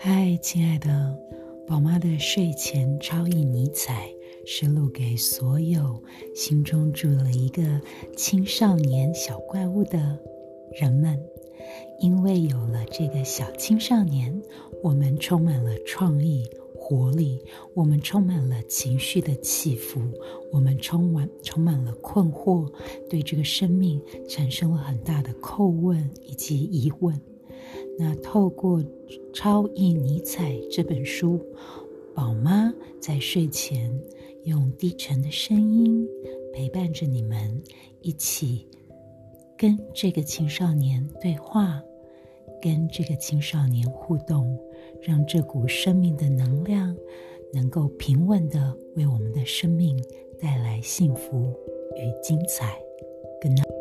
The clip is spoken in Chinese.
嗨，亲爱的宝妈的睡前超意尼采，是录给所有心中住了一个青少年小怪物的人们。因为有了这个小青少年，我们充满了创意、活力，我们充满了情绪的起伏，我们充满充满了困惑，对这个生命产生了很大的叩问以及疑问。那透过《超意尼采》这本书，宝妈在睡前用低沉的声音陪伴着你们，一起跟这个青少年对话，跟这个青少年互动，让这股生命的能量能够平稳的为我们的生命带来幸福与精彩。Good night。